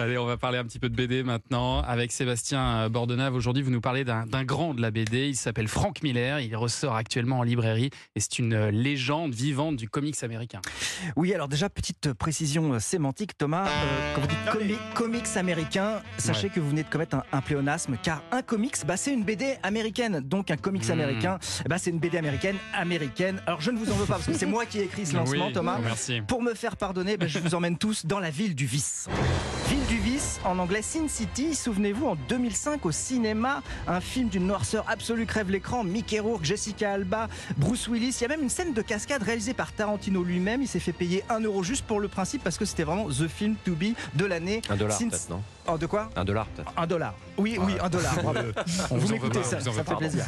Allez, on va parler un petit peu de BD maintenant avec Sébastien Bordenave. Aujourd'hui, vous nous parlez d'un grand de la BD. Il s'appelle Frank Miller. Il ressort actuellement en librairie et c'est une légende vivante du comics américain. Oui, alors déjà, petite précision sémantique, Thomas. Euh, quand vous dites comics américain, sachez que vous venez de commettre un, pléonasme car un comics, bah, c'est une BD américaine. Donc un comics hmm. américain, bah, c'est une BD américaine américaine. Alors je ne vous en veux pas parce que c'est moi qui ai écrit ce lancement, Thomas. Merci. Pour me faire pardonner, bah, je vous emmène tous dans la ville du vice. Ville du Vice, en anglais Sin City. Souvenez-vous, en 2005 au cinéma, un film d'une noirceur absolue crève l'écran. Mickey Rourke, Jessica Alba, Bruce Willis. Il y a même une scène de cascade réalisée par Tarantino lui-même. Il s'est fait payer un euro juste pour le principe parce que c'était vraiment the film to be de l'année. Un dollar non oh, De quoi Un dollar peut-être. Un dollar. Oui, oui, un dollar. vous, vous m'écoutez ça, ça fait plaisir.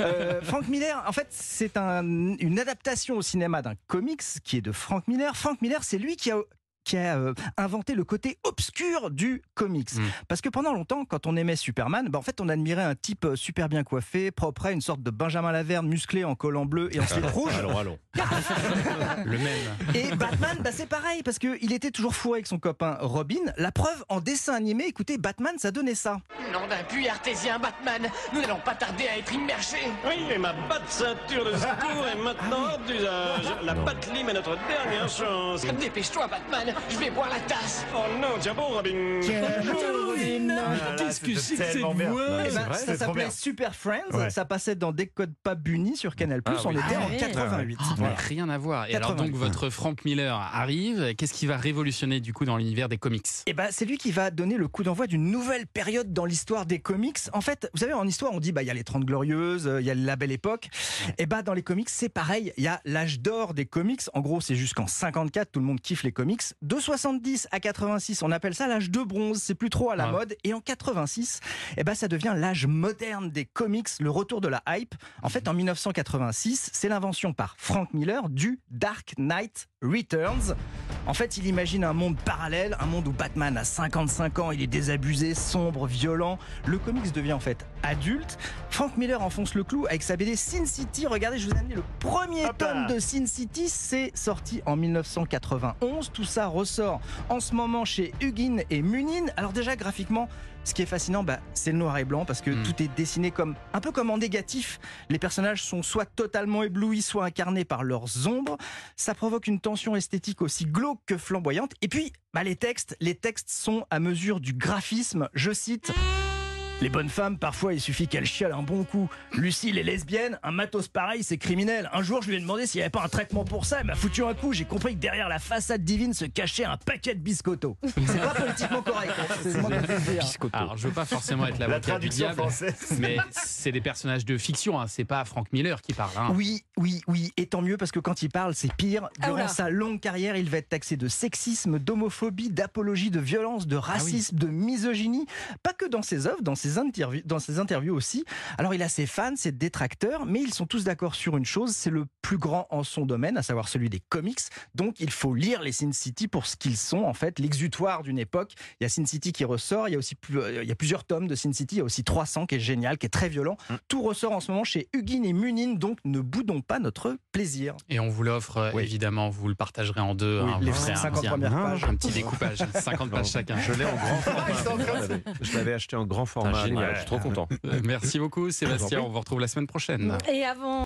Euh, Frank Miller, en fait, c'est un, une adaptation au cinéma d'un comics qui est de Frank Miller. Frank Miller, c'est lui qui a qui a euh, inventé le côté obscur du comics. Hmm. Parce que pendant longtemps, quand on aimait Superman, bah en fait, on admirait un type euh, super bien coiffé, propre, une sorte de Benjamin Laverne musclé en collant bleu et en slip rouge. Allons, allons. le même. Et Batman, bah c'est pareil, parce qu'il était toujours fou avec son copain Robin. La preuve, en dessin animé, écoutez, Batman, ça donnait ça. Nom d'un puits artésien, Batman, nous n'allons pas tarder à être immergés. Oui, et ma batte ceinture de secours est maintenant hors d'usage. La batte lime est notre dernière chance. Dépêche-toi, Batman, je vais boire la tasse. Oh non, tiens bon, Robin. Ah, qu'est-ce que c'est que cette voix eh ben, Ça s'appelait Super Friends. Ça passait dans Décode pas Bunny sur Canal+. Ah on était en 88. Ah rien à voir. Et alors donc votre Frank Miller arrive. Qu'est-ce qui va révolutionner du coup dans l'univers des comics? Eh ben, c'est lui qui va donner le coup d'envoi d'une nouvelle période dans l'histoire des comics. En fait, vous savez, en histoire, on dit bah il y a les 30 glorieuses, il y a la belle époque. Et eh bah dans les comics, c'est pareil. Il y a l'âge d'or des comics. En gros, c'est jusqu'en 54, tout le monde kiffe les comics. De 70 à 86, on appelle ça l'âge de bronze, c'est plus trop à la mode. Et en 86, eh ben, ça devient l'âge moderne des comics, le retour de la hype. En fait, en 1986, c'est l'invention par Frank Miller du Dark Knight Returns. En fait, il imagine un monde parallèle, un monde où Batman a 55 ans, il est désabusé, sombre, violent. Le comics devient en fait adulte. Frank Miller enfonce le clou avec sa BD Sin City. Regardez, je vous ai amené le premier tome de Sin City. C'est sorti en 1991. Tout ça ressort en ce moment chez Hugin et Munin. Alors déjà, graphiquement, ce qui est fascinant, bah, c'est le noir et blanc parce que hmm. tout est dessiné comme un peu comme en négatif. Les personnages sont soit totalement éblouis, soit incarnés par leurs ombres. Ça provoque une tension esthétique aussi glauque que flamboyante. Et puis, bah, les textes, les textes sont à mesure du graphisme. Je cite. Les bonnes femmes, parfois, il suffit qu'elles chialent un bon coup. Lucille est lesbienne, un matos pareil, c'est criminel. Un jour, je lui ai demandé s'il n'y avait pas un traitement pour ça. Elle m'a foutu un coup. J'ai compris que derrière la façade divine se cachait un paquet de biscottos. C'est pas politiquement correct. Hein. C'est Alors, je veux pas forcément être l'avocat du diable, mais c'est des personnages de fiction. Hein. C'est pas Frank Miller qui parle. Hein. Oui, oui, oui. Et tant mieux parce que quand il parle, c'est pire. Ah, Durant sa longue carrière, il va être taxé de sexisme, d'homophobie, d'apologie de violence, de racisme, ah de misogynie. Pas que dans ses œuvres, dans ses dans ses interviews aussi. Alors il a ses fans, ses détracteurs, mais ils sont tous d'accord sur une chose, c'est le plus grand en son domaine, à savoir celui des comics. Donc il faut lire les Sin City pour ce qu'ils sont en fait, l'exutoire d'une époque. Il y a Sin City qui ressort, il y a aussi il y a plusieurs tomes de Sin City, il y a aussi 300 qui est génial, qui est très violent. Mm. Tout ressort en ce moment chez Hugin et Munin, donc ne boudons pas notre plaisir. Et on vous l'offre évidemment, vous le partagerez en deux. Hein, les 50 premières pages. Un petit découpage, 50 pages chacun. Je l'ai en grand format. Je l'avais acheté en grand format. Je suis trop content. Merci beaucoup Sébastien, on vous retrouve la semaine prochaine. Et avant